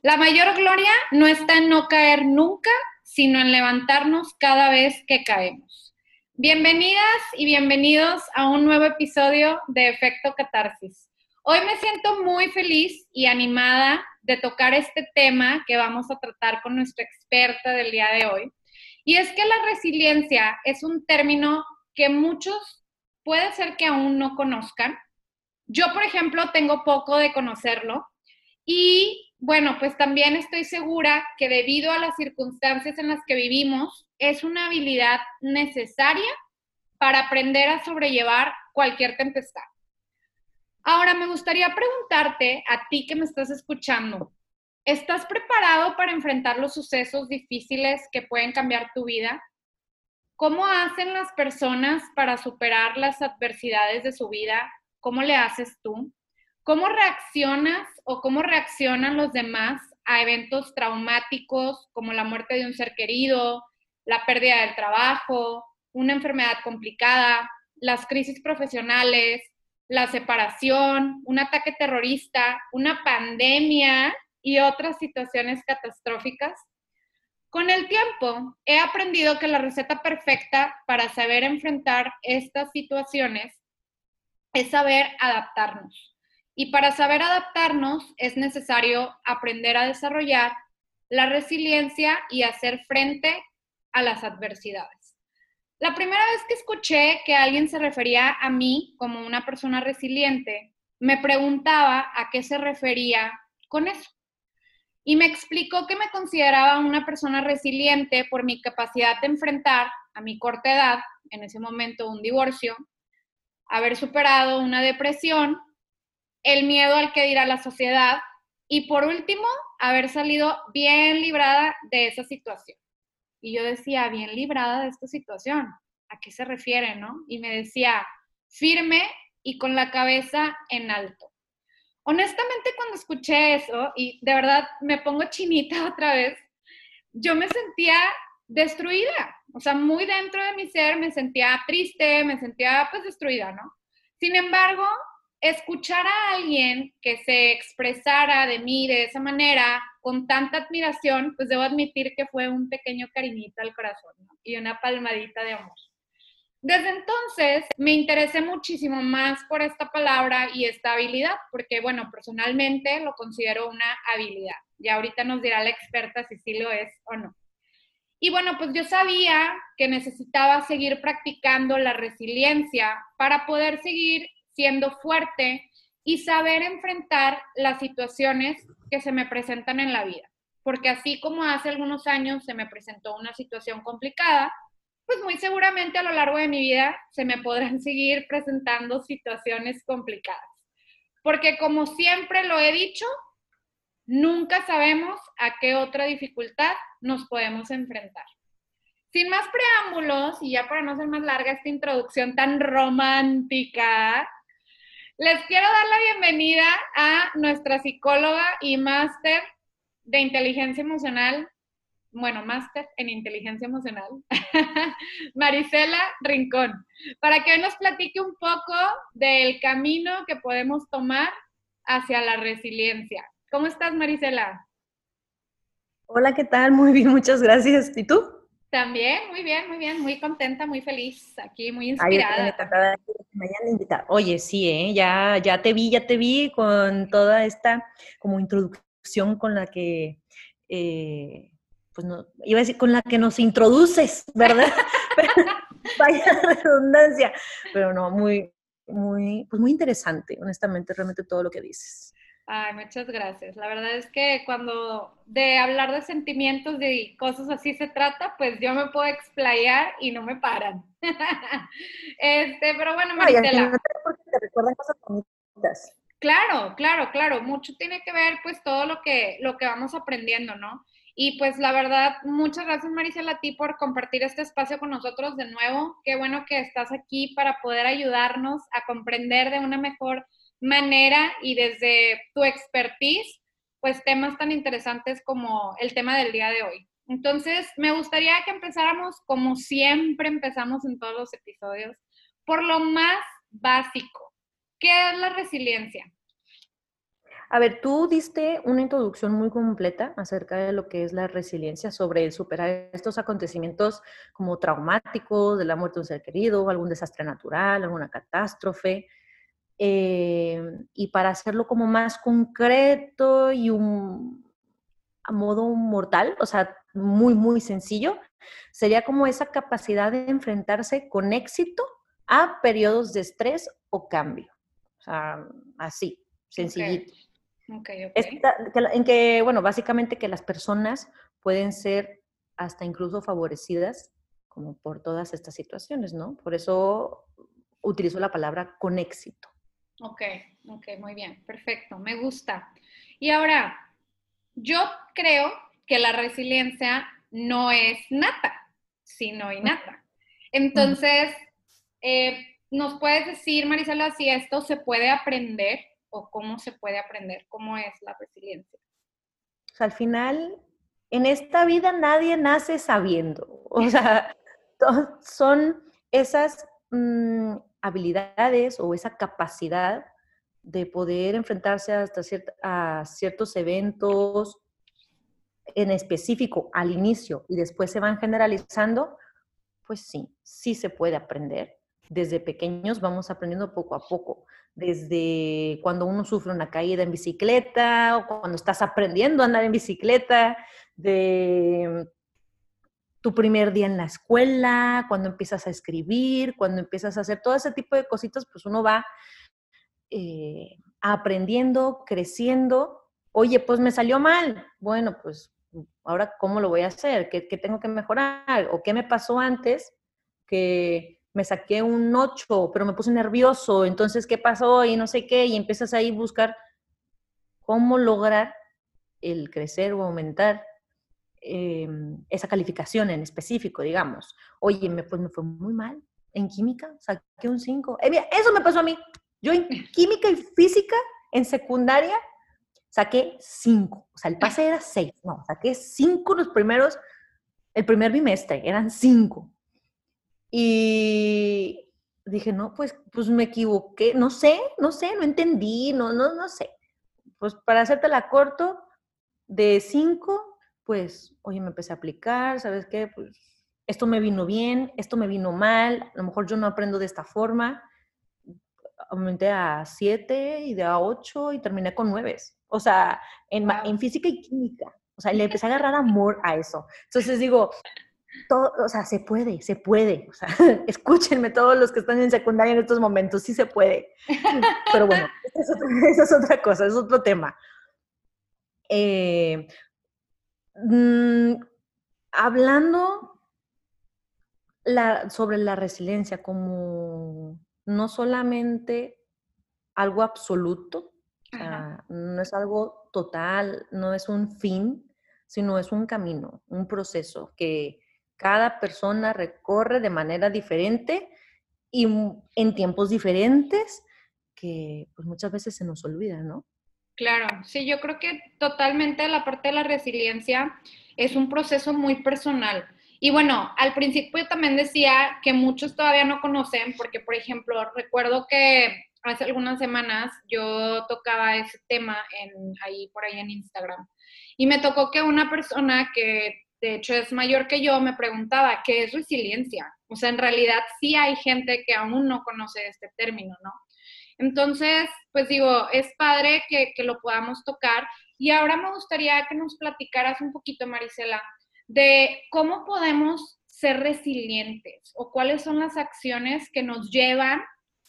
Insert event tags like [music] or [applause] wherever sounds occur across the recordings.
La mayor gloria no está en no caer nunca, sino en levantarnos cada vez que caemos. Bienvenidas y bienvenidos a un nuevo episodio de Efecto Catarsis. Hoy me siento muy feliz y animada de tocar este tema que vamos a tratar con nuestra experta del día de hoy. Y es que la resiliencia es un término que muchos puede ser que aún no conozcan. Yo, por ejemplo, tengo poco de conocerlo y bueno, pues también estoy segura que debido a las circunstancias en las que vivimos, es una habilidad necesaria para aprender a sobrellevar cualquier tempestad. Ahora, me gustaría preguntarte a ti que me estás escuchando, ¿estás preparado para enfrentar los sucesos difíciles que pueden cambiar tu vida? ¿Cómo hacen las personas para superar las adversidades de su vida? ¿Cómo le haces tú? ¿Cómo reaccionas o cómo reaccionan los demás a eventos traumáticos como la muerte de un ser querido, la pérdida del trabajo, una enfermedad complicada, las crisis profesionales, la separación, un ataque terrorista, una pandemia y otras situaciones catastróficas? Con el tiempo, he aprendido que la receta perfecta para saber enfrentar estas situaciones es saber adaptarnos. Y para saber adaptarnos es necesario aprender a desarrollar la resiliencia y hacer frente a las adversidades. La primera vez que escuché que alguien se refería a mí como una persona resiliente, me preguntaba a qué se refería con eso. Y me explicó que me consideraba una persona resiliente por mi capacidad de enfrentar a mi corta edad, en ese momento un divorcio, haber superado una depresión el miedo al que dirá la sociedad y por último, haber salido bien librada de esa situación. Y yo decía, bien librada de esta situación, ¿a qué se refiere, no? Y me decía, firme y con la cabeza en alto. Honestamente, cuando escuché eso, y de verdad me pongo chinita [laughs] otra vez, yo me sentía destruida, o sea, muy dentro de mi ser me sentía triste, me sentía pues destruida, ¿no? Sin embargo, escuchar a alguien que se expresara de mí de esa manera, con tanta admiración, pues debo admitir que fue un pequeño cariñito al corazón y una palmadita de amor. Desde entonces me interesé muchísimo más por esta palabra y esta habilidad, porque bueno, personalmente lo considero una habilidad. Y ahorita nos dirá la experta si sí lo es o no. Y bueno, pues yo sabía que necesitaba seguir practicando la resiliencia para poder seguir siendo fuerte y saber enfrentar las situaciones que se me presentan en la vida. Porque así como hace algunos años se me presentó una situación complicada, pues muy seguramente a lo largo de mi vida se me podrán [laughs] seguir presentando situaciones complicadas. Porque como siempre lo he dicho, nunca sabemos a qué otra dificultad nos podemos enfrentar. Sin más preámbulos, y ya para no ser más larga esta introducción tan romántica, les quiero dar la bienvenida a nuestra psicóloga y máster de inteligencia emocional, bueno, máster en inteligencia emocional, [laughs] Marisela Rincón, para que hoy nos platique un poco del camino que podemos tomar hacia la resiliencia. ¿Cómo estás, Marisela? Hola, ¿qué tal? Muy bien, muchas gracias. ¿Y tú? También, muy bien, muy bien, muy contenta, muy feliz, aquí muy inspirada. me hayan invitado. Oye, sí, ¿eh? ya, ya te vi, ya te vi con toda esta como introducción con la que, eh, pues no, iba a decir, con la que nos introduces, ¿verdad? [laughs] [laughs] Vaya redundancia, pero no, muy, muy, pues muy interesante, honestamente, realmente todo lo que dices. Ay, muchas gracias. La verdad es que cuando de hablar de sentimientos y cosas así se trata, pues yo me puedo explayar y no me paran. [laughs] este, pero bueno, Maritela. porque te recuerdan cosas bonitas. Claro, claro, claro. Mucho tiene que ver, pues, todo lo que, lo que vamos aprendiendo, ¿no? Y pues la verdad, muchas gracias Marisela a ti por compartir este espacio con nosotros de nuevo. Qué bueno que estás aquí para poder ayudarnos a comprender de una mejor manera y desde tu expertise, pues temas tan interesantes como el tema del día de hoy. Entonces, me gustaría que empezáramos, como siempre empezamos en todos los episodios, por lo más básico. ¿Qué es la resiliencia? A ver, tú diste una introducción muy completa acerca de lo que es la resiliencia, sobre el superar estos acontecimientos como traumáticos, de la muerte de un ser querido, algún desastre natural, alguna catástrofe, eh, y para hacerlo como más concreto y un, a modo mortal, o sea, muy, muy sencillo, sería como esa capacidad de enfrentarse con éxito a periodos de estrés o cambio. O sea, así, sencillito. Okay. en que, bueno, básicamente que las personas pueden ser hasta incluso favorecidas como por todas estas situaciones, ¿no? Por eso utilizo la palabra con éxito. Ok, ok, muy bien, perfecto, me gusta. Y ahora, yo creo que la resiliencia no es nata, sino innata. [laughs] Entonces, eh, ¿nos puedes decir, Marisela, si esto se puede aprender o cómo se puede aprender? ¿Cómo es la resiliencia? al final, en esta vida nadie nace sabiendo. O sea, [laughs] son esas mm, habilidades o esa capacidad de poder enfrentarse hasta a ciertos eventos en específico al inicio y después se van generalizando, pues sí, sí se puede aprender. Desde pequeños vamos aprendiendo poco a poco, desde cuando uno sufre una caída en bicicleta o cuando estás aprendiendo a andar en bicicleta, de tu primer día en la escuela, cuando empiezas a escribir, cuando empiezas a hacer todo ese tipo de cositas, pues uno va eh, aprendiendo, creciendo. Oye, pues me salió mal. Bueno, pues ahora cómo lo voy a hacer, ¿Qué, tengo que mejorar o qué me pasó antes que me saqué un 8, pero me puse nervioso, entonces qué pasó y no sé qué, y empiezas ahí a buscar cómo lograr el crecer o aumentar Em, esa calificación en específico, digamos. Oye, me, pues me fue muy mal en química, saqué un 5. Eh, eso me pasó a mí. Yo en [laughs] química y física, en secundaria, saqué 5. O sea, el pase era 6. No, saqué 5 los primeros, el primer bimestre, eran 5. Y dije, no, pues, pues me equivoqué, no sé, no sé, no entendí, no, no, no sé. Pues para hacerte la corto, de 5 pues, oye, me empecé a aplicar, ¿sabes qué? Pues esto me vino bien, esto me vino mal, a lo mejor yo no aprendo de esta forma. Aumenté a 7 y de a 8 y terminé con 9. O sea, en, en física y química. O sea, le [laughs] empecé a agarrar amor a eso. Entonces digo, todo, o sea, se puede, se puede. O sea, [laughs] escúchenme todos los que están en secundaria en estos momentos, sí se puede. Pero bueno, [laughs] esa es es otra cosa, es otro tema. Eh, Mm, hablando sobre la resiliencia como no solamente algo absoluto, no es algo total, no es un fin, sino es un camino, un proceso que cada persona recorre de manera diferente y en tiempos diferentes que pues muchas veces se nos olvida, ¿no? Claro, sí, yo creo que totalmente la parte de la resiliencia es un proceso muy personal. Y bueno, al principio también decía que muchos todavía no conocen, porque por ejemplo, recuerdo que hace algunas semanas yo tocaba ese tema en, ahí por ahí en Instagram. Y me tocó que una persona que de hecho es mayor que yo me preguntaba, ¿qué es resiliencia? O sea, en realidad sí hay gente que aún no conoce este término, ¿no? Entonces, pues digo, es padre que, lo podamos tocar. Y ahora me gustaría que nos platicaras un poquito, Marisela, de cómo podemos ser resilientes o cuáles son las acciones que nos llevan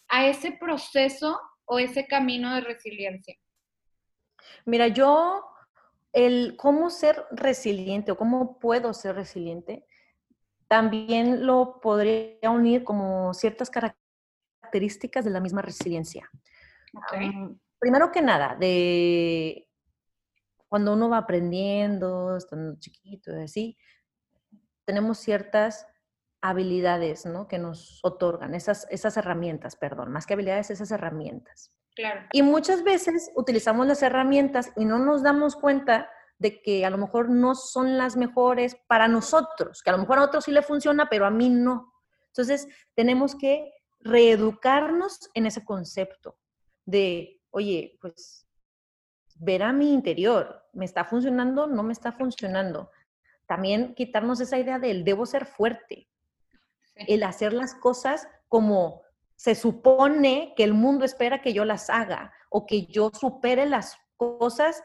a ese proceso o ese camino de resiliencia. Mira, yo, el cómo ser resiliente o cómo puedo ser resiliente, también lo podría unir como ciertas características de la misma resiliencia. primero que nada, de cuando uno va aprendiendo, estando chiquito y así, tenemos ciertas habilidades, ¿no? Que nos otorgan, esas, esas herramientas, perdón, más que habilidades, esas herramientas. Claro. Y muchas veces utilizamos las herramientas y no nos damos cuenta de que a lo mejor no son las mejores para nosotros, que a lo mejor a otros sí le funciona, pero a mí no. Entonces, tenemos que reeducarnos en ese concepto de, oye, pues ver a mi interior, ¿me está funcionando? ¿No me está funcionando? También quitarnos esa idea del debo ser fuerte, el hacer las cosas como se supone que el mundo espera que yo las haga o que yo supere las cosas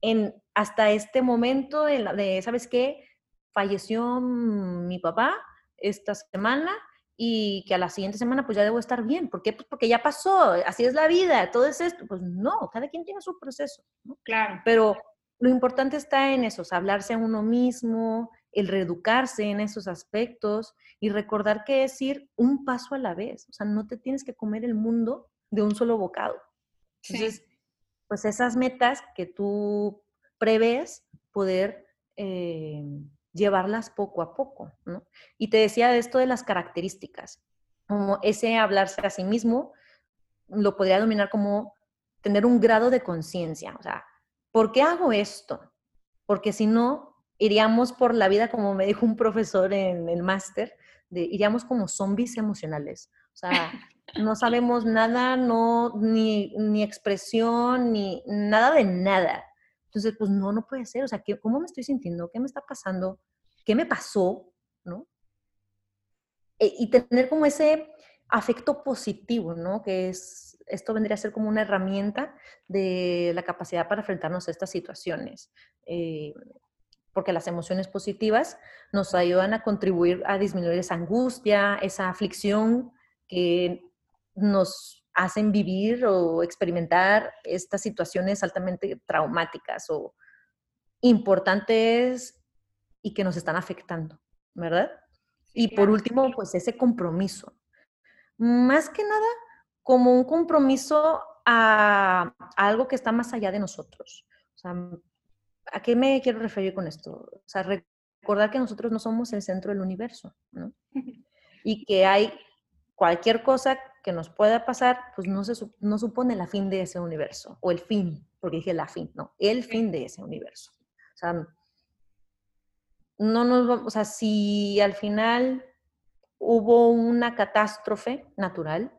en hasta este momento de, de ¿sabes qué? Falleció mi papá esta semana y que a la siguiente semana pues ya debo estar bien. ¿Por qué? Pues porque ya pasó, así es la vida, todo es esto. Pues no, cada quien tiene su proceso. Claro. Pero lo importante está en eso, hablarse a uno mismo, el reeducarse en esos aspectos y recordar que es ir un paso a la vez. O sea, no te tienes que comer el mundo de un solo bocado. Entonces, pues esas metas que tú prevés, poder eh, llevarlas poco a poco, ¿no? Y te decía esto de las características, como ese hablarse a sí mismo, lo podría dominar como tener un grado de conciencia, o sea, ¿por qué hago esto? Porque si no, iríamos por la vida, como me dijo un profesor en el máster, iríamos como zombies emocionales, o sea, no [laughs] sabemos nada, no, ni, ni expresión, ni nada de nada. Entonces, pues no, no puede ser. O sea, ¿cómo me estoy sintiendo? ¿Qué me está pasando? ¿Qué me pasó? ¿No? E, y tener como ese afecto positivo, ¿no? Que es, esto vendría a ser como una herramienta de la capacidad para enfrentarnos a estas situaciones. Eh, porque las emociones positivas nos ayudan a contribuir a disminuir esa angustia, esa aflicción que nos hacen vivir o experimentar estas situaciones altamente traumáticas o importantes y que nos están afectando, ¿verdad? Y por último, pues ese compromiso. Más que nada, como un compromiso a, algo que está más allá de nosotros. O sea, ¿a qué me quiero referir con esto? O sea, recordar que nosotros no somos el centro del universo, ¿no? [laughs] Y que hay cualquier cosa que nos pueda pasar, pues no, se, no supone la fin de ese universo, o el fin, porque dije la fin, no, el fin de ese universo. O sea, no nos vamos, o sea, si al final hubo una catástrofe natural,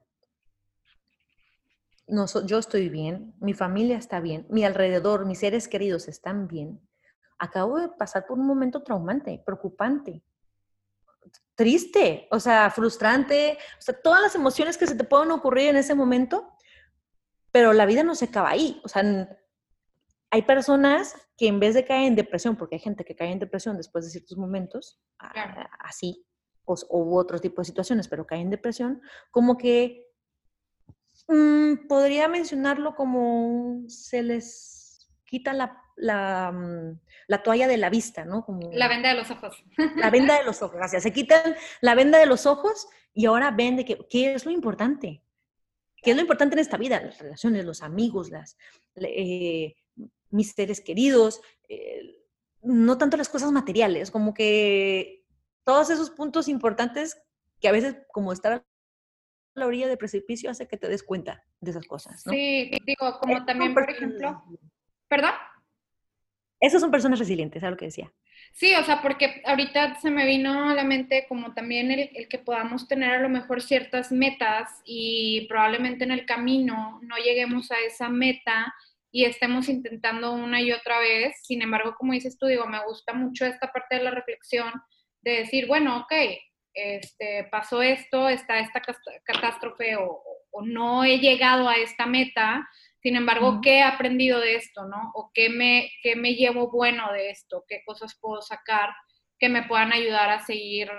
no, yo estoy bien, mi familia está bien, mi alrededor, mis seres queridos están bien. Acabo de pasar por un momento traumante, preocupante, triste, o sea, frustrante, o sea, todas las emociones que se te pueden ocurrir en ese momento, pero la vida no se acaba ahí. O sea, hay personas que en vez de caer en depresión, porque hay gente que cae en depresión después de ciertos momentos, así, o, u otro tipo de situaciones, pero cae en depresión, como que mm, podría mencionarlo como se les quita la Mm, la, toalla de la vista, ¿no? Como, la venda de los ojos. La venda de los ojos, gracias. Se quitan la venda de los ojos y ahora ven de que, qué es lo importante. ¿Qué es lo importante en esta vida? Las relaciones, los amigos, las, eh, mis seres queridos, eh, no tanto las cosas materiales, como que todos esos puntos importantes que a veces como estar a la orilla del precipicio hace que te des cuenta de esas cosas. ¿no? Sí, digo, como también, por ejemplo, ¿perdón? Esas son personas resilientes, es lo que decía. Sí, o sea, porque ahorita se me vino a la mente como también el, que podamos tener a lo mejor ciertas metas y probablemente en el camino no lleguemos a esa meta y estemos intentando una y otra vez. Sin embargo, como dices tú, digo, me gusta mucho esta parte de la reflexión de decir, bueno, ok, este, pasó esto, está esta catástrofe o, o no he llegado a esta meta, sin embargo, ¿qué he aprendido de esto, no? ¿O qué me, qué me llevo bueno de esto? ¿Qué cosas puedo sacar que me puedan ayudar a seguir,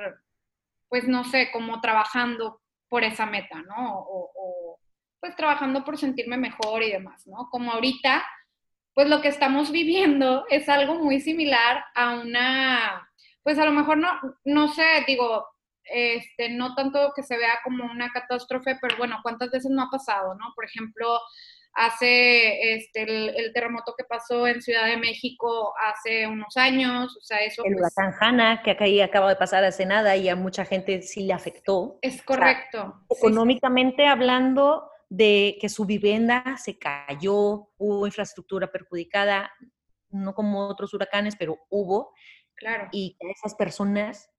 pues no sé, como trabajando por esa meta, ¿no? O, pues trabajando por sentirme mejor y demás, ¿no? Como ahorita, pues lo que estamos [laughs] viviendo es algo muy similar a una, pues a lo mejor no, no sé, digo, este, no tanto que se vea como una catástrofe, pero bueno, ¿cuántas veces no ha pasado, no? Por ejemplo, hace este, el, terremoto que pasó en Ciudad de México hace unos años, o sea, eso... El pues huracán Hanna, que acá acaba de pasar hace nada y a mucha gente sí le afectó. Es correcto. económicamente hablando de que su vivienda se cayó, hubo infraestructura perjudicada, no como otros huracanes, pero hubo. Claro. Y esas personas,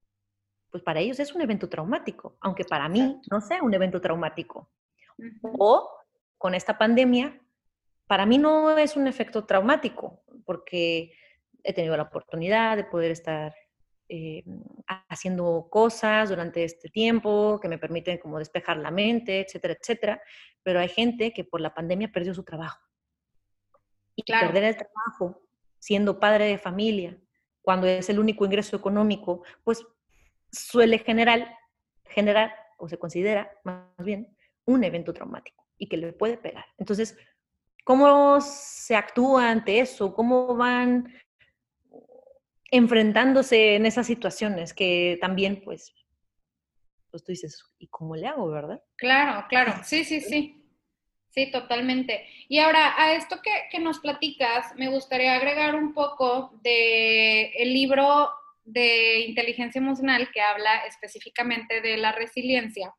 pues para ellos es un evento traumático, aunque para mí no sea un evento traumático. O con esta pandemia, para mí no es un efecto traumático, porque he tenido la oportunidad de poder estar eh, haciendo cosas durante este tiempo que me permiten como despejar la mente, etcétera, etcétera. Pero hay gente que por la pandemia perdió su trabajo. Y perder el trabajo siendo padre de familia, cuando es el único ingreso económico, pues suele generar, generar o se considera más bien un evento traumático y que le puede pegar. Entonces, ¿cómo se actúa ante eso? ¿Cómo van enfrentándose en esas situaciones que también, pues, pues tú dices, ¿y cómo le hago, verdad? Claro, claro, [laughs] sí, sí, sí. Sí, totalmente. Y ahora, a esto que, que nos platicas, me gustaría agregar un poco de el libro de inteligencia emocional que habla específicamente de la resiliencia,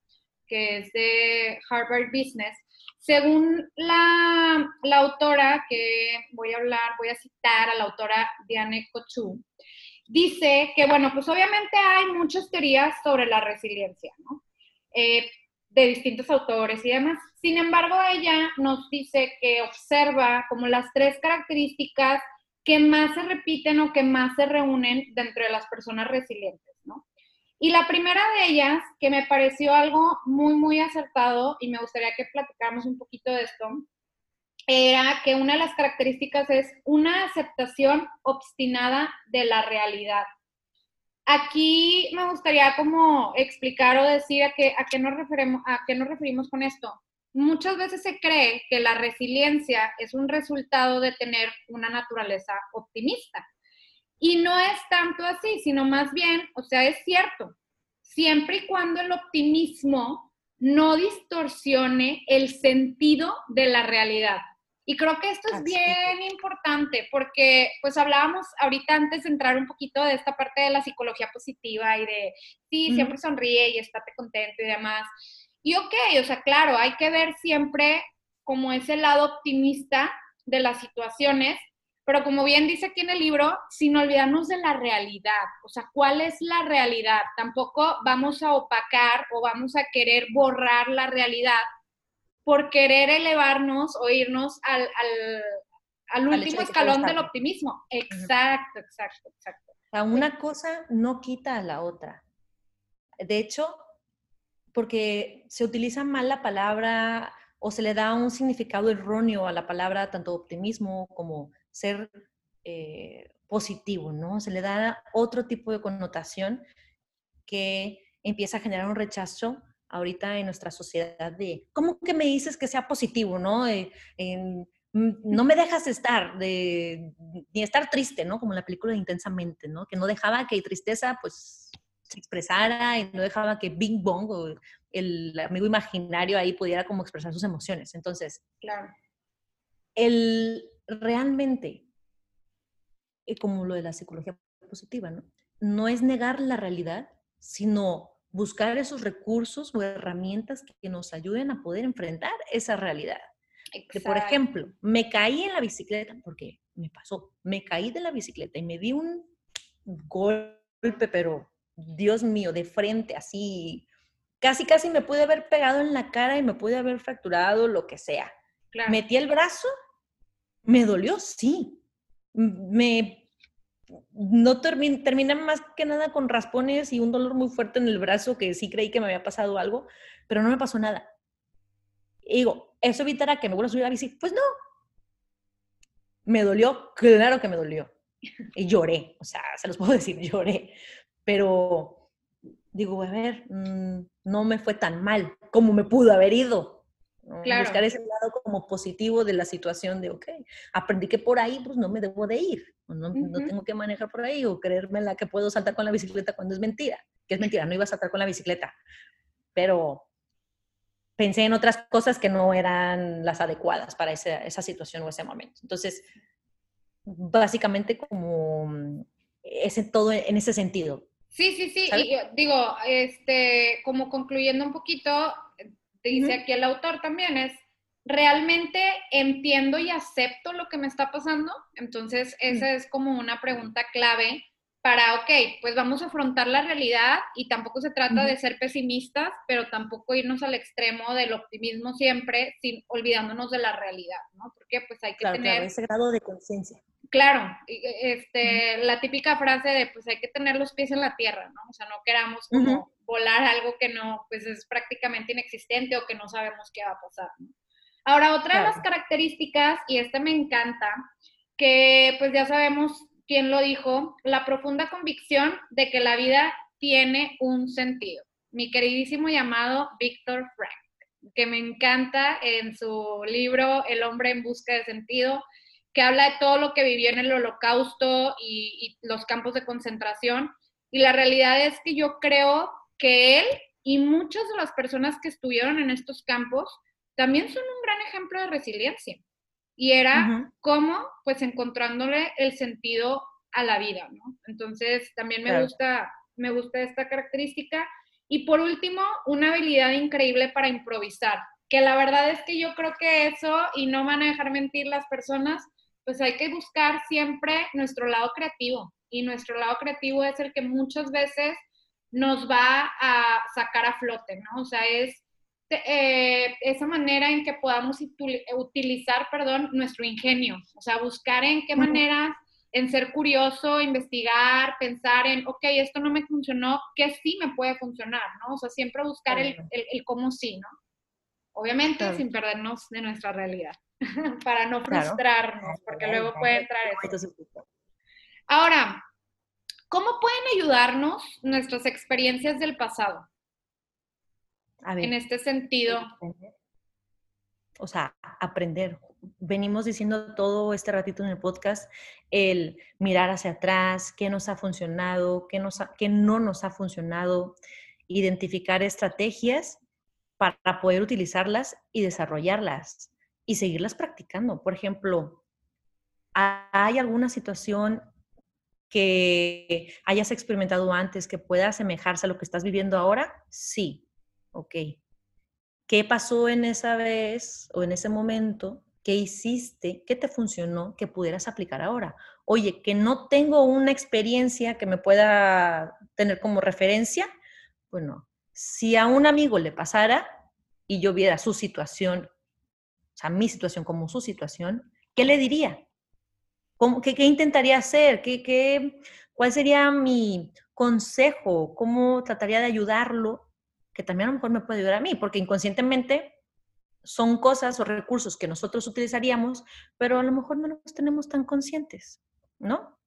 que es de Harvard Business, según la, autora que voy a hablar, voy a citar a la autora Diane Cochu, dice que, bueno, pues obviamente hay muchas teorías sobre la resiliencia, ¿no? Eh, de distintos autores y demás. Sin embargo, ella nos dice que observa como las tres características que más se repiten o que más se reúnen dentro de las personas resilientes, ¿no? Y la primera de ellas, que me pareció algo muy, muy acertado, y me gustaría que platicáramos un poquito de esto, era que una de las características es una aceptación obstinada de la realidad. Aquí me gustaría como explicar o decir a qué, a qué, nos, a qué nos referimos con esto. Muchas veces se cree que la resiliencia es un resultado de tener una naturaleza optimista. Y no es tanto así, sino más bien, o sea, es cierto, siempre y cuando el optimismo no distorsione el sentido de la realidad. Y creo que esto es bien importante porque pues hablábamos ahorita antes de entrar un poquito de esta parte de la psicología positiva y de, sí, siempre sonríe y estate contento y demás. Y ok, o sea, claro, hay que ver siempre como ese lado optimista de las situaciones, pero como bien dice aquí en el libro, sin olvidarnos de la realidad, o sea, ¿cuál es la realidad? Tampoco vamos a opacar o vamos a querer borrar la realidad por querer elevarnos o irnos al, al, último escalón del optimismo. Exacto, exacto, exacto. O una cosa no quita a la otra. De hecho, porque se utiliza mal la palabra o se le da un significado erróneo a la palabra tanto optimismo como ser eh, positivo, ¿no? Se le da otro tipo de connotación que empieza a generar un rechazo ahorita en nuestra sociedad de, ¿cómo que me dices que sea positivo, no? Mm, no me dejas estar, de, ni estar triste, ¿no? Como en la película de Intensamente, ¿no? Que no dejaba que tristeza, pues, se expresara y no dejaba que Bing Bong o el amigo imaginario ahí pudiera como expresar sus emociones. Entonces, claro. el, realmente, eh, como lo de la psicología positiva, ¿no? No es negar la realidad, sino buscar esos recursos o herramientas que nos ayuden a poder enfrentar esa realidad. Que, por ejemplo, me caí en la bicicleta, porque me pasó, me caí de la bicicleta y me di un golpe, pero Dios mío, de frente, así, casi, casi me pude haber pegado en la cara y me pude haber fracturado, lo que sea. Metí el brazo me dolió, sí. Me no terminé más que nada con raspones y un dolor muy fuerte en el brazo que sí creí que me había pasado algo, pero no me pasó nada. Digo, ¿eso evitará que me vuelva a subir a la bici? Pues no. ¿Me dolió? Claro que me dolió. Y lloré, o sea, se los puedo [laughs] decir, lloré. Pero digo, a ver, mm, no me fue tan mal como me pudo haber ido. Buscar ese lado como positivo de la situación de, ok, aprendí que por ahí pues no me debo de ir, no, no tengo que manejar por ahí o creerme la que puedo saltar con la bicicleta cuando es mentira, que es mentira, no iba a saltar con la bicicleta, pero pensé en otras cosas que no eran las adecuadas para esa, esa situación o ese momento. Entonces, básicamente como ese todo en ese sentido. Sí, sí, sí. Y digo, este, como concluyendo un poquito, dice aquí el autor también, es realmente entiendo y acepto lo que me está pasando. Entonces, esa es como una pregunta clave para, ok, pues vamos a afrontar la realidad y tampoco se trata de ser pesimistas, pero tampoco irnos al extremo del optimismo siempre, sin olvidándonos de la realidad, ¿no? Porque pues hay que tener... ese grado de conciencia. Claro, este, la típica frase de pues hay que tener los pies en la tierra, ¿no? O sea, no queramos como volar algo que no, pues es prácticamente inexistente o que no sabemos qué va a pasar, ¿no? Ahora, otra de las características, y esta me encanta, que pues ya sabemos quién lo dijo, la profunda convicción de que la vida tiene un sentido. Mi queridísimo llamado Víctor Frank, que me encanta en su libro El hombre en busca de sentido, que habla de todo lo que vivió en el holocausto y, los campos de concentración. Y la realidad es que yo creo que él y muchas de las personas que estuvieron en estos campos también son un gran ejemplo de resiliencia. Y era cómo, pues, encontrándole el sentido a la vida, ¿no? Entonces, también me gusta, me gusta esta característica. Y por último, una habilidad increíble para improvisar, que la verdad es que yo creo que eso, y no van a dejar mentir las personas, pues hay que buscar siempre nuestro lado creativo. Y nuestro lado creativo es el que muchas veces nos va a sacar a flote, ¿no? O sea, es eh, esa manera en que podamos utilizar, perdón, nuestro ingenio. O sea, buscar en qué manera, en ser curioso, investigar, pensar en, ok, esto no me funcionó, ¿qué sí me puede funcionar, ¿no? O sea, siempre buscar el, el, cómo sí, ¿no? Obviamente sin perdernos de nuestra realidad. [laughs] para no frustrarnos, porque luego puede entrar eso. Ahora, ¿cómo pueden ayudarnos nuestras experiencias del pasado? en este sentido. O sea, aprender. Venimos diciendo todo este ratito en el podcast, el mirar hacia atrás, qué nos ha funcionado, qué, nos qué no nos ha funcionado, identificar estrategias para poder utilizarlas y desarrollarlas y seguirlas practicando. Por ejemplo, ¿hay alguna situación que hayas experimentado antes que pueda asemejarse a lo que estás viviendo ahora? Sí. Ok. ¿Qué pasó en esa vez o en ese momento? ¿Qué hiciste? ¿Qué te funcionó que pudieras aplicar ahora? Oye, que no tengo una experiencia que me pueda tener como referencia. Bueno, si a un amigo le pasara y yo viera su situación sea, mi situación como su situación, ¿qué le diría? ¿Cómo, qué, intentaría hacer? ¿Qué, qué, ¿Cuál sería mi consejo? ¿Cómo trataría de ayudarlo? Que también a lo mejor me puede ayudar a mí, porque inconscientemente son cosas o recursos que nosotros utilizaríamos, pero a lo mejor no los tenemos tan conscientes, ¿no?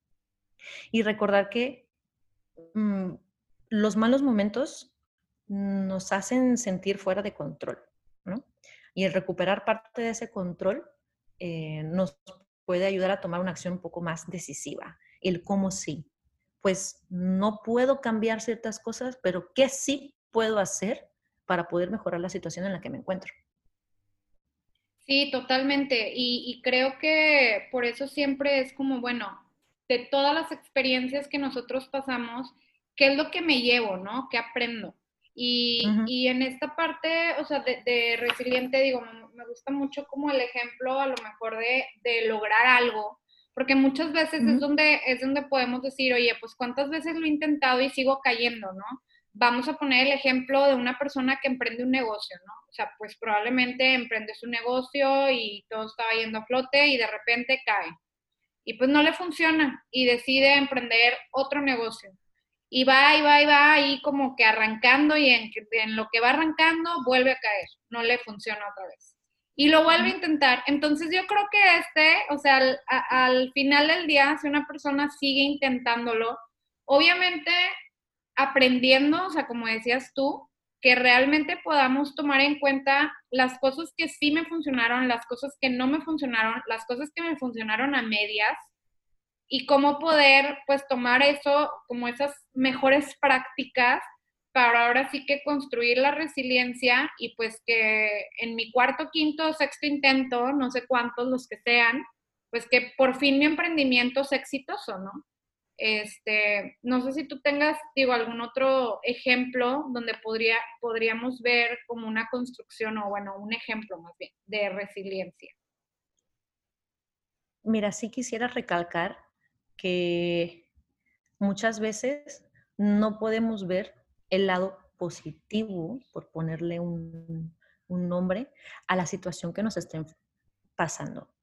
Y recordar que mm, los malos momentos nos hacen sentir fuera de control. Y el recuperar parte de ese control eh, nos puede ayudar a tomar una acción un poco más decisiva. El cómo sí. Pues no puedo cambiar ciertas cosas, pero ¿qué sí puedo hacer para poder mejorar la situación en la que me encuentro? Sí, totalmente. Y, y, creo que por eso siempre es como, bueno, de todas las experiencias que nosotros pasamos, ¿qué es lo que me llevo, no? ¿Qué aprendo? Y, y, en esta parte, o sea, de, resiliente, digo, me, gusta mucho como el ejemplo a lo mejor de, de lograr algo, porque muchas veces es, donde, es donde podemos decir, oye, pues cuántas veces lo he intentado y sigo cayendo, ¿no? Vamos a poner el ejemplo de una persona que emprende un negocio, ¿no? O sea, pues probablemente emprende su negocio y todo estaba yendo a flote y de repente cae. Y pues no le funciona y decide emprender otro negocio y va y va y va ahí como que arrancando y en, en, lo que va arrancando vuelve a caer, no le funciona otra vez. Y lo vuelve a intentar. Entonces yo creo que este, o sea, al, al final del día, si una persona sigue intentándolo, obviamente aprendiendo, o sea, como decías tú, que realmente podamos tomar en cuenta las cosas que sí me funcionaron, las cosas que no me funcionaron, las cosas que me funcionaron a medias y cómo poder pues tomar eso como esas mejores prácticas para ahora sí que construir la resiliencia y pues que en mi cuarto, quinto, sexto intento, no sé cuántos los que sean, pues que por fin mi emprendimiento es exitoso, ¿no? Este, no sé si tú tengas, digo, algún otro ejemplo donde podría, podríamos ver como una construcción o, bueno, un ejemplo más bien de resiliencia. Mira, sí quisiera recalcar que muchas veces no podemos ver el lado positivo, por ponerle un, un nombre, a la situación que nos estén pasando.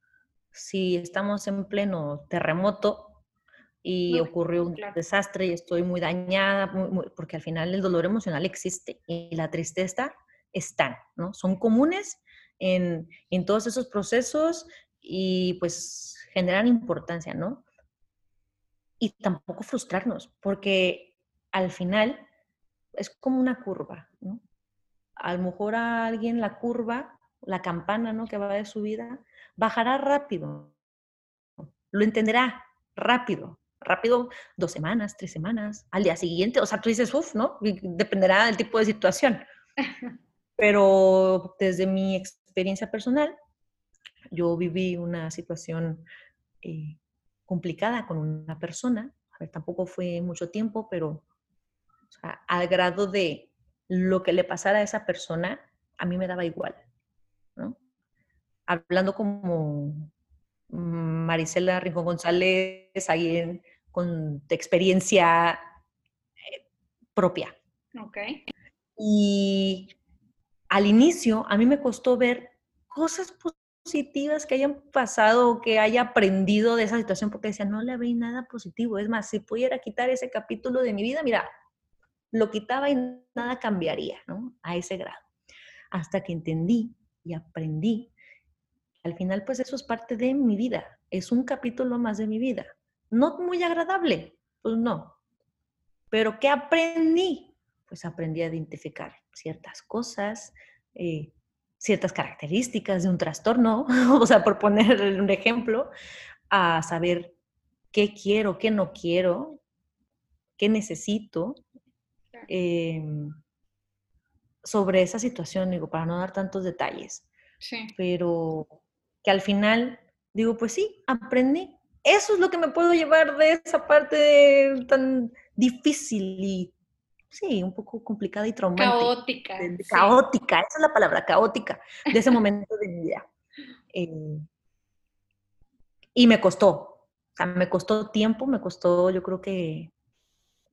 Si estamos en pleno terremoto, y ocurrió un desastre y estoy muy dañada, porque al final el dolor emocional existe y la tristeza están, ¿no? Son comunes en, en todos esos procesos y pues generan importancia, ¿no? Y tampoco frustrarnos, porque al final es como una curva, ¿no? A lo mejor a alguien la curva, la campana, ¿no? Que va de su vida, bajará rápido, lo entenderá rápido, rápido, dos semanas, tres semanas, al día siguiente, o sea, tú dices, uff, ¿no? Dependerá del tipo de situación. [laughs] Pero desde mi experiencia personal, yo viví una situación eh, complicada con una persona, a ver, tampoco fue mucho tiempo, pero al grado de lo que le pasara a esa persona, a mí me daba igual, ¿no? Hablando como Marisela Rincón González, alguien con experiencia eh, propia. Ok. Y al inicio a mí me costó ver cosas positivas que hayan pasado, que haya aprendido de esa situación, porque decía, no le veía nada positivo. Es más, si pudiera quitar ese capítulo de mi vida, mira, lo quitaba y nada cambiaría, ¿no? A ese grado. Hasta que entendí y aprendí al final, pues eso es parte de mi vida, es un capítulo más de mi vida. No muy agradable, pues no. Pero ¿qué aprendí? Pues aprendí a identificar ciertas cosas, eh, ciertas características de un trastorno, [laughs] o sea, por poner un ejemplo, a saber qué quiero, qué no quiero, qué necesito. Em, sobre esa situación, digo, para no dar tantos detalles. Sí. Pero que al final digo, pues sí, aprendí. Eso es lo que me puedo llevar de esa parte tan difícil y, sí, un poco complicada y traumática. Caótica. Caótica, esa es la palabra, caótica, de ese momento de mi vida. Eh, y me costó, o sea, me costó tiempo, me costó, yo creo que,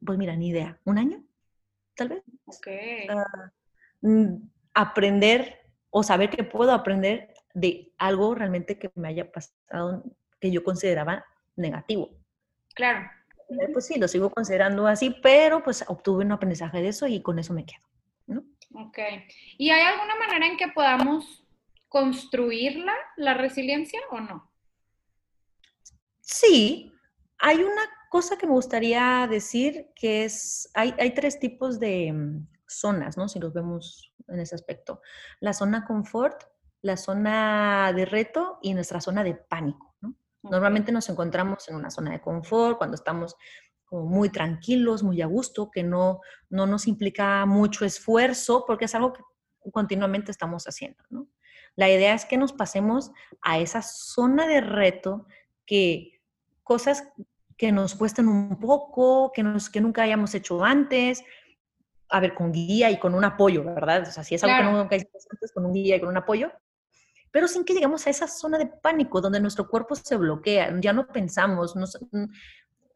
pues mira, ni idea, un año, tal vez. Ok. Mm, aprender o saber que puedo aprender de algo realmente que me haya pasado que yo consideraba negativo. Claro. Pues sí, lo sigo considerando así, pero pues obtuve un aprendizaje de eso y con eso me quedo. ¿no? Ok. ¿Y hay alguna manera en que podamos construirla, la resiliencia o no? Sí, hay una cosa que me gustaría decir que es, hay, hay tres tipos de mm, zonas, ¿no? Si los vemos en ese aspecto. La zona confort, la zona de reto y nuestra zona de pánico. Normalmente nos encontramos en una zona de confort cuando estamos como muy tranquilos, muy a gusto, que no, no nos implica mucho esfuerzo porque es algo que continuamente estamos haciendo. La idea es que nos pasemos a esa zona de reto que cosas que nos cuestan un poco, que, nos, que nunca hayamos hecho antes, a ver, con guía y con un apoyo, ¿verdad? O sea, si es algo que nunca hicimos antes, con un guía y con un apoyo, pero sin que lleguemos a esa zona de pánico donde nuestro cuerpo se bloquea, ya no pensamos, nos, mm,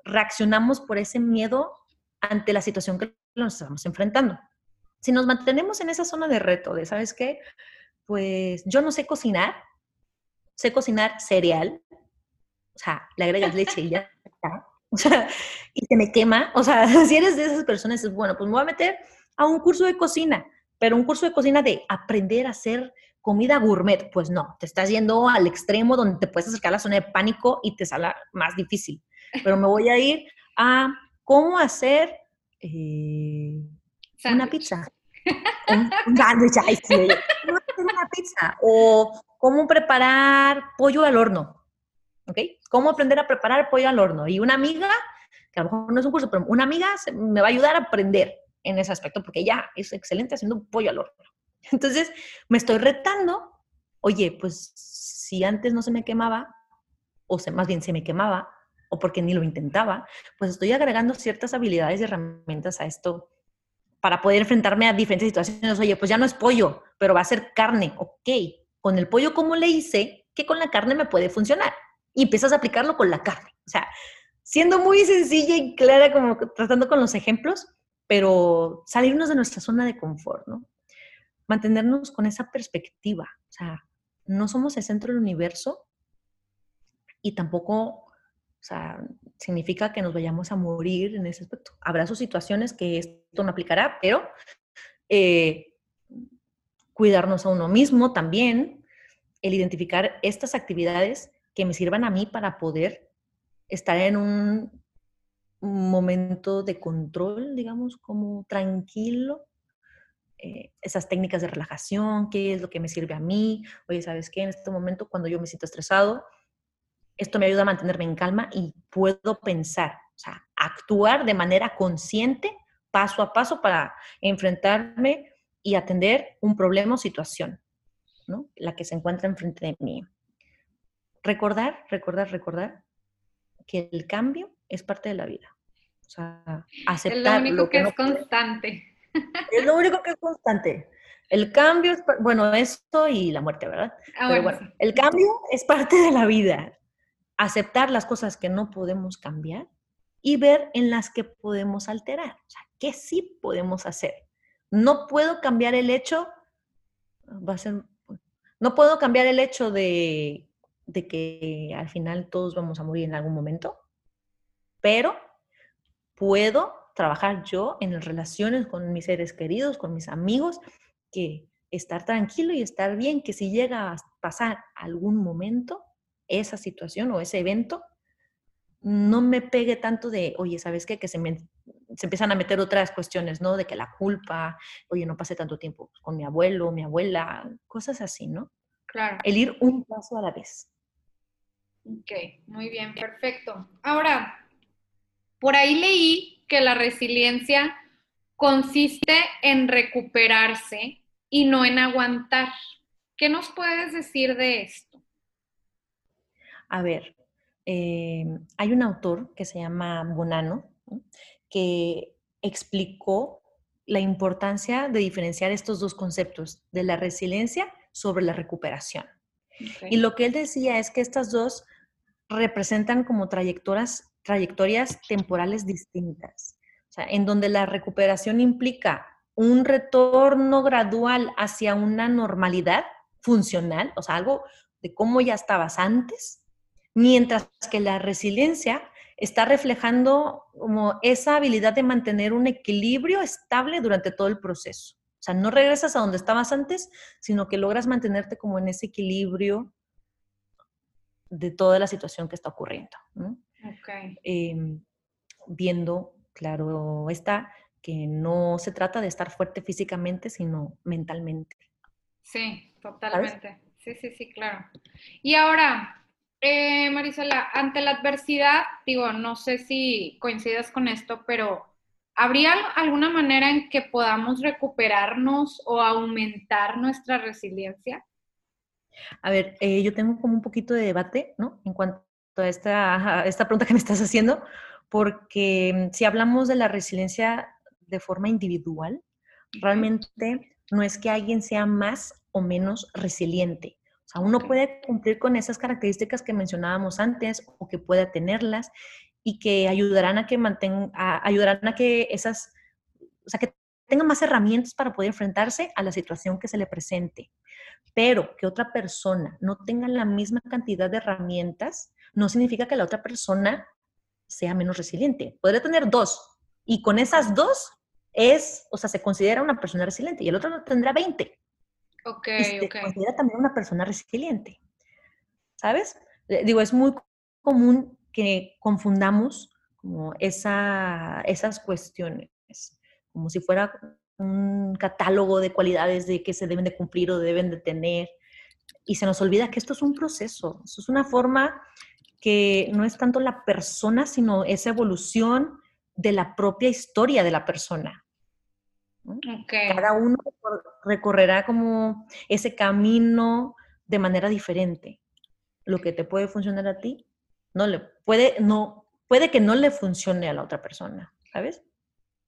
reaccionamos por ese miedo ante la situación que nos estamos enfrentando. Si nos mantenemos en esa zona de reto, de, ¿sabes qué? Pues yo no sé cocinar, sé cocinar cereal, o sea, le agregas leche y ya está, o sea, y se me quema, o sea, [laughs] si eres de esas personas, es bueno, pues me voy a meter a un curso de cocina, pero un curso de cocina de aprender a hacer comida gourmet, pues no, te estás yendo al extremo donde te puedes acercar a la zona de pánico y te sale más difícil. Pero me voy a ir a cómo hacer eh, una pizza. un, un sándwich, ay, sí, ¿cómo hacer una pizza? O cómo preparar pollo al horno, ¿ok? Cómo aprender a preparar pollo al horno. Y una amiga, que a lo mejor no es un curso, pero una amiga me va a ayudar a aprender en ese aspecto, porque ella es excelente haciendo pollo al horno. Entonces, me estoy retando, oye, pues si antes no se me quemaba, o se, más bien se me quemaba, o porque ni lo intentaba, pues estoy agregando ciertas habilidades y herramientas a esto para poder enfrentarme a diferentes situaciones. Oye, pues ya no es pollo, pero va a ser carne. Ok, con el pollo, ¿cómo le hice? Que con la carne me puede funcionar. Y empiezas a aplicarlo con la carne. O sea, siendo muy sencilla y clara, como tratando con los ejemplos, pero salirnos de nuestra zona de confort, ¿no? Mantenernos con esa perspectiva. O sea, no somos el centro del universo y tampoco o sea, significa que nos vayamos a morir en ese aspecto. Habrá sus situaciones que esto no aplicará, pero eh, cuidarnos a uno mismo también, el identificar estas actividades que me sirvan a mí para poder estar en un momento de control, digamos, como tranquilo. Eh, esas técnicas de relajación, qué es lo que me sirve a mí. Oye, ¿sabes qué? En este momento, cuando yo me siento estresado, esto me ayuda a mantenerme en calma y puedo pensar, o sea, actuar de manera consciente, paso a paso, para enfrentarme y atender un problema o situación, ¿no? La que se encuentra enfrente de mí. Recordar, recordar, recordar que el cambio es parte de la vida. O sea, aceptar. Es lo único que, es constante. Es lo único que es constante. El cambio es, bueno, esto y la muerte, ¿verdad? Ah, Pero bueno, el cambio es parte de la vida aceptar las cosas que no podemos cambiar y ver en las que podemos alterar. O sea, ¿qué sí podemos hacer? No puedo cambiar el hecho, va a ser, no puedo cambiar el hecho de, de que al final todos vamos a morir en algún momento, pero puedo trabajar yo en relaciones con mis seres queridos, con mis amigos, que estar tranquilo y estar bien, que si llega a pasar algún momento, esa situación o ese evento no me pegue tanto de, oye, ¿sabes qué? Que se, me, se empiezan a meter otras cuestiones, ¿no? De que la culpa, oye, no pasé tanto tiempo con mi abuelo, mi abuela, cosas así, ¿no? Claro. El ir un paso a la vez. Ok, muy bien, perfecto. Ahora, por ahí leí que la resiliencia consiste en recuperarse y no en aguantar. ¿Qué nos puedes decir de esto? A ver, eh, hay un autor que se llama Bonano que explicó la importancia de diferenciar estos dos conceptos, de la resiliencia sobre la recuperación. Y lo que él decía es que estas dos representan como trayectorias, trayectorias temporales distintas, o sea, en donde la recuperación implica un retorno gradual hacia una normalidad funcional, o sea, algo de cómo ya estabas antes, mientras que la resiliencia está reflejando como esa habilidad de mantener un equilibrio estable durante todo el proceso. O sea, no regresas a donde estabas antes, sino que logras mantenerte como en ese equilibrio de toda la situación que está ocurriendo. Em, viendo, claro está, que no se trata de estar fuerte físicamente, sino mentalmente. Sí, totalmente. Sí, sí, sí, claro. Y ahora, eh, Marisela, ante la adversidad, digo, no sé si coincidas con esto, pero ¿habría alguna manera en que podamos recuperarnos o aumentar nuestra resiliencia? A ver, eh, yo tengo como un poquito de debate, ¿no? En cuanto esta, esta pregunta que me estás haciendo, porque mm, si hablamos de la resiliencia de forma individual, realmente no es que alguien sea más o menos resiliente. O sea, uno puede cumplir con esas características que mencionábamos antes o que pueda tenerlas y que ayudarán a que mantenga, ayudarán a que esas, o sea, que tenga más herramientas para poder enfrentarse a la situación que se le presente. Pero que otra persona no tenga la misma cantidad de herramientas no significa que la otra persona sea menos resiliente. Podría tener dos y con esas dos es, o sea, se considera una persona resiliente y el otro tendrá 20. Ok, ok. considera también una persona resiliente. ¿Sabes? Digo, es muy común que confundamos como esa, esas cuestiones, como si fuera un catálogo de cualidades de que se deben de cumplir o deben de tener. Y se nos olvida que esto es un proceso, esto es una forma que no es tanto la persona, sino esa evolución de la propia historia de la persona. Cada uno recorrerá como ese camino de manera diferente. Lo que te puede funcionar a ti, no le puede, no, puede que no le funcione a la otra persona, ¿sabes?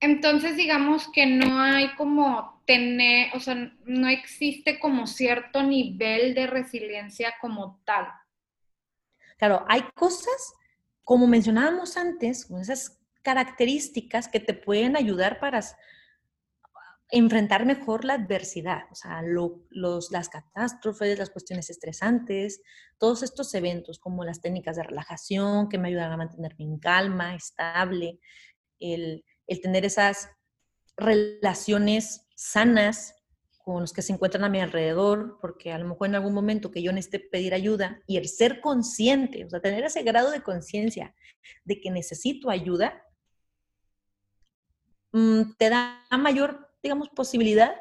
Entonces, digamos que no hay como tener, o sea, no existe como cierto nivel de resiliencia como tal. Claro, hay cosas, como mencionábamos antes, esas características que te pueden ayudar para enfrentar mejor la adversidad, o sea, los, las catástrofes, las cuestiones estresantes, todos estos eventos como las técnicas de relajación que me ayudan a mantenerme en calma, estable, el, el tener esas relaciones sanas con los que se encuentran a mi alrededor, porque a lo mejor en algún momento que yo necesite pedir ayuda y el ser consciente, o sea, tener ese grado de conciencia de que necesito ayuda, mm, te da mayor digamos, posibilidad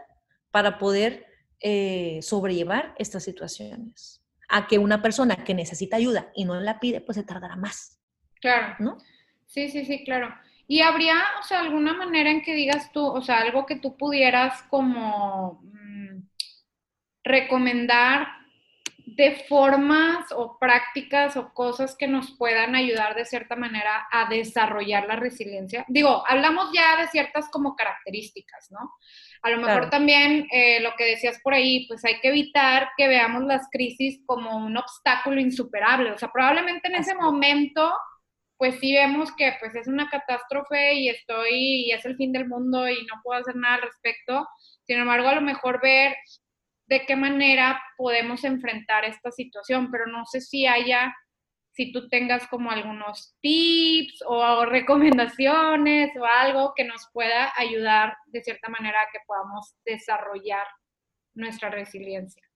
para poder eh, sobrellevar estas situaciones. A que una persona que necesita ayuda y no la pide, pues se tardará más. Claro. ¿No? Sí, sí, sí, claro. ¿Y habría, o sea, alguna manera en que digas tú, o sea, algo que tú pudieras como mm, recomendar de formas o prácticas o cosas que nos puedan ayudar de cierta manera a desarrollar la resiliencia? Digo, hablamos ya de ciertas como características, ¿no? A lo mejor también eh, lo que decías por ahí, pues hay que evitar que veamos las crisis como un obstáculo insuperable. O sea, probablemente en ese momento, pues sí vemos que pues es una catástrofe y estoy, y es el fin del mundo y no puedo hacer nada al respecto. Sin embargo, a lo mejor ver de qué manera podemos enfrentar esta situación, pero no sé si haya, si tú tengas como algunos tips o [laughs] recomendaciones o algo que nos pueda ayudar de cierta manera a que podamos desarrollar nuestra resiliencia.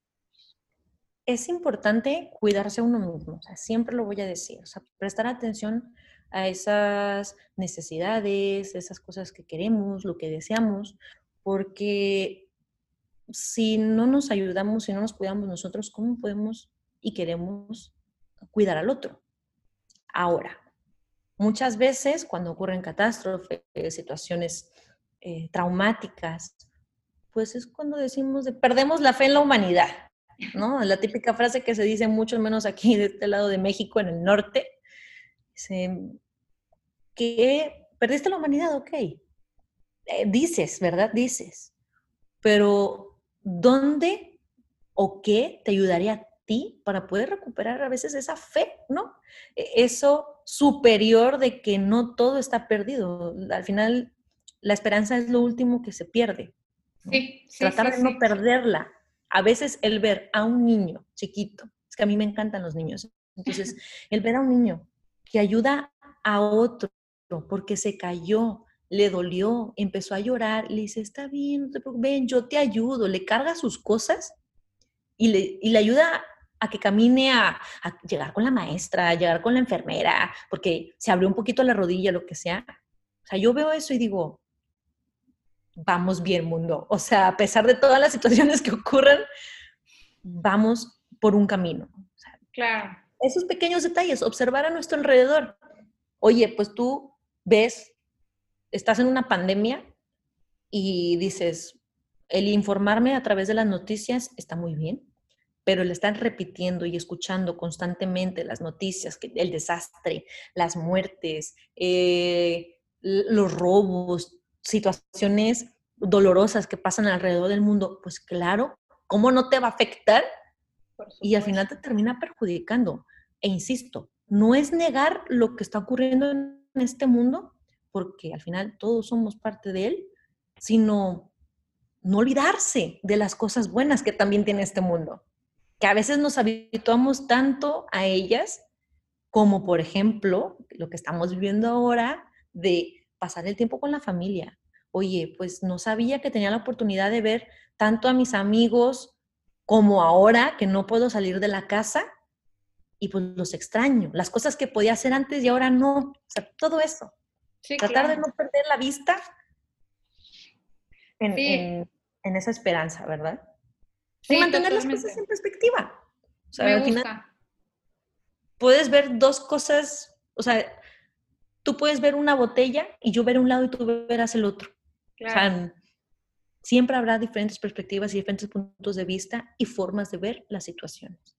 Es importante cuidarse a uno mismo, siempre lo voy a decir, prestar atención a esas necesidades, esas cosas que queremos, lo que deseamos, porque si no nos ayudamos, si no nos cuidamos nosotros, ¿cómo podemos y queremos cuidar al otro? Ahora, muchas veces cuando ocurren catástrofes, situaciones eh, traumáticas, pues es cuando decimos de perdemos la fe en la humanidad, ¿no? La típica frase que se dice mucho menos aquí de este lado de México, en el norte, dice, que perdiste la humanidad, ok. Eh, dices, ¿verdad? Dices, pero ¿dónde o qué te ayudaría a ti para poder recuperar a veces esa fe, ¿no? E, eso superior de que no todo está perdido. Al final, la esperanza es lo último que se pierde. Sí, Tratar de no perderla. A veces el ver a un niño chiquito, es que a mí me encantan los niños, entonces [laughs] el ver a un niño que ayuda a otro porque se cayó, le dolió, empezó a llorar, le dice, está bien, ven, yo te ayudo, le carga sus cosas y le, le ayuda a que camine a, llegar con la maestra, a llegar con la enfermera, porque se abrió un poquito la rodilla, lo que sea. O sea, yo veo eso y digo, vamos bien, mundo. O sea, a pesar de todas las situaciones que ocurran, vamos por un camino. claro. Esos pequeños detalles, observar a nuestro alrededor. Oye, pues tú ves estás en una pandemia y dices, el informarme a través de las noticias está muy bien, pero el estar repitiendo y escuchando constantemente las noticias, el desastre, las muertes, eh, los robos, situaciones dolorosas que pasan alrededor del mundo, pues claro, ¿cómo no te va a afectar? Y al final te termina perjudicando. E insisto, no es negar lo que está ocurriendo en este mundo, porque al final todos somos parte de él, sino no olvidarse de las cosas buenas que también tiene este mundo, que a veces nos habituamos tanto a ellas, como por ejemplo lo que estamos viviendo ahora de pasar el tiempo con la familia. Oye, pues no sabía que tenía la oportunidad de ver tanto a mis amigos como ahora que no puedo salir de la casa y pues los extraño. Las cosas que podía hacer antes y ahora no. O sea, todo eso. Tratar de no perder la vista en, esa esperanza, ¿verdad? Sí, y mantener las cosas en perspectiva. O sea, Me gusta. puedes ver dos cosas, o sea, tú puedes ver una botella y yo ver un lado y tú verás el otro. O sea, siempre habrá diferentes perspectivas y diferentes puntos de vista y formas de ver las situaciones.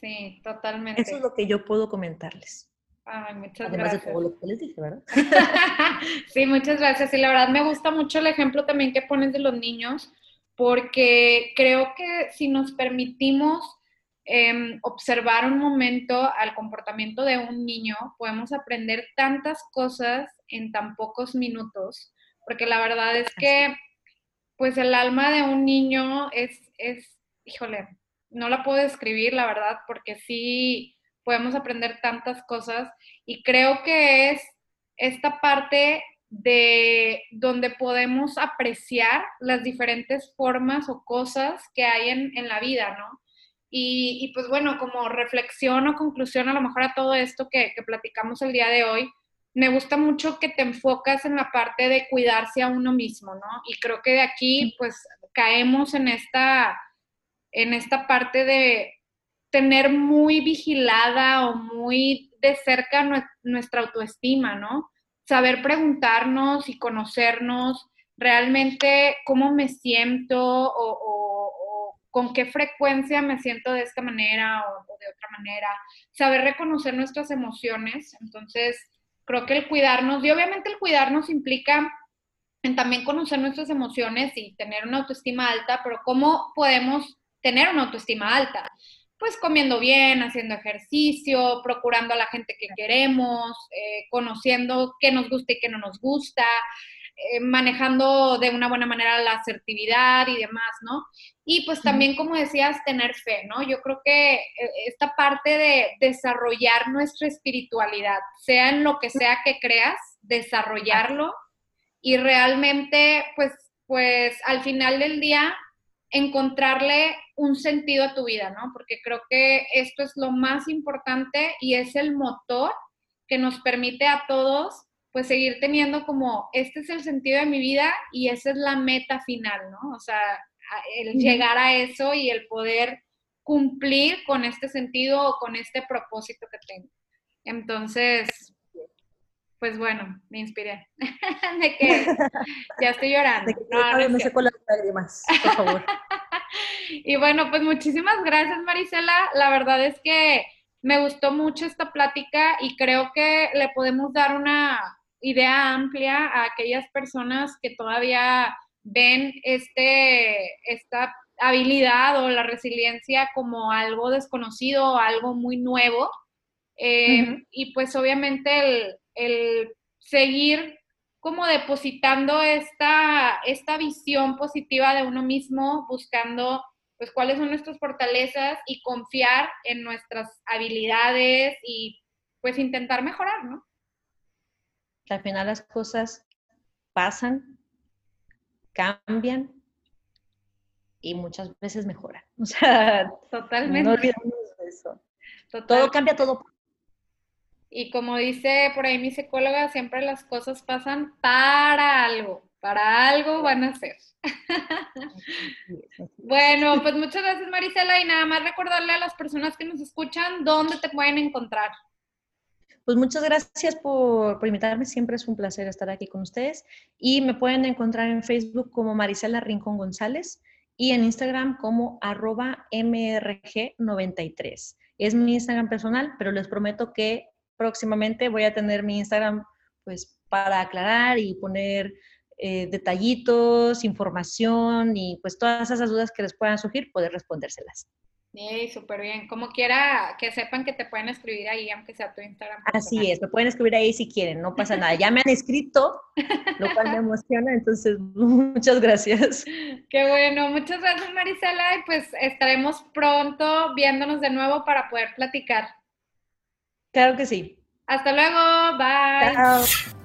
Sí, totalmente. Eso es lo que yo puedo comentarles. Ay, muchas gracias. de todo lo que les dije, ¿verdad? [laughs] sí, muchas gracias. Y la verdad me gusta mucho el ejemplo también que pones de los niños, porque creo que si nos permitimos em, observar un momento al comportamiento de un niño, podemos aprender tantas cosas en tan pocos minutos, porque la verdad es que, pues el alma de un niño es, es, híjole, no la puedo describir, la verdad, porque sí podemos aprender tantas cosas y creo que es esta parte de donde podemos apreciar las diferentes formas o cosas que hay en, la vida, ¿no? Y, pues bueno, como reflexión o conclusión a lo mejor a todo esto que, que platicamos el día de hoy, me gusta mucho que te enfocas en la parte de cuidarse a uno mismo, ¿no? Y creo que de aquí pues caemos en esta, en esta parte de tener muy vigilada o muy de cerca nuestra autoestima, ¿no? Saber preguntarnos y conocernos realmente cómo me siento o, con qué frecuencia me siento de esta manera o, o, de otra manera. Saber reconocer nuestras emociones. Entonces, creo que el cuidarnos, y obviamente el cuidarnos implica en también conocer nuestras emociones y tener una autoestima alta, pero ¿cómo podemos tener una autoestima alta? pues comiendo bien, haciendo ejercicio, procurando a la gente que queremos, eh, conociendo qué nos gusta y qué no nos gusta, eh, manejando de una buena manera la asertividad y demás, ¿no? Y pues también, como decías, tener fe, ¿no? Yo creo que eh, esta parte de desarrollar nuestra espiritualidad, sea en lo que sea que creas, desarrollarlo y realmente, pues, pues al final del día encontrarle un sentido a tu vida, ¿no? Porque creo que esto es lo más importante y es el motor que nos permite a todos pues seguir teniendo como, este es el sentido de mi vida y esa es la meta final, ¿no? O sea, el llegar a eso y el poder cumplir con este sentido o con este propósito que tengo. Entonces, pues bueno, me inspiré. [laughs] de que ya estoy llorando. no, no, sé con las lágrimas, por favor. [laughs] y bueno, pues muchísimas gracias, Marisela. La verdad es que me gustó mucho esta plática y creo que le podemos dar una idea amplia a aquellas personas que todavía ven este, esta habilidad o la resiliencia como algo desconocido, algo muy nuevo. Eh, y pues obviamente el, el seguir como depositando esta, esta visión positiva de uno mismo, buscando pues cuáles son nuestras fortalezas y confiar en nuestras habilidades y pues intentar mejorar, ¿no? Al final las cosas pasan, cambian y muchas veces mejoran. [laughs] O sea, totalmente. No olvidemos eso. Todo cambia, todo y como dice por ahí mi psicóloga, siempre las cosas pasan para algo, para algo van a ser. [laughs] bueno, pues muchas gracias Marisela y nada más recordarle a las personas que nos escuchan dónde te pueden encontrar. Pues muchas gracias por, invitarme, siempre es un placer estar aquí con ustedes y me pueden encontrar en Facebook como Marisela Rincón González y en Instagram como arroba mrg93. Es mi Instagram personal, pero les prometo que próximamente voy a tener mi Instagram pues para aclarar y poner eh, detallitos, información y pues todas esas dudas que les puedan surgir, poder respondérselas. Sí, súper bien. Como quiera que sepan que te pueden escribir ahí, aunque sea tu Instagram. Así es, me pueden escribir ahí si quieren, no pasa nada. Ya me han escrito, lo cual me emociona, entonces [laughs] muchas gracias. Qué bueno, muchas gracias Marisela y pues estaremos pronto viéndonos de nuevo para poder platicar. Claro que sí. Hasta luego. Bye. Chao.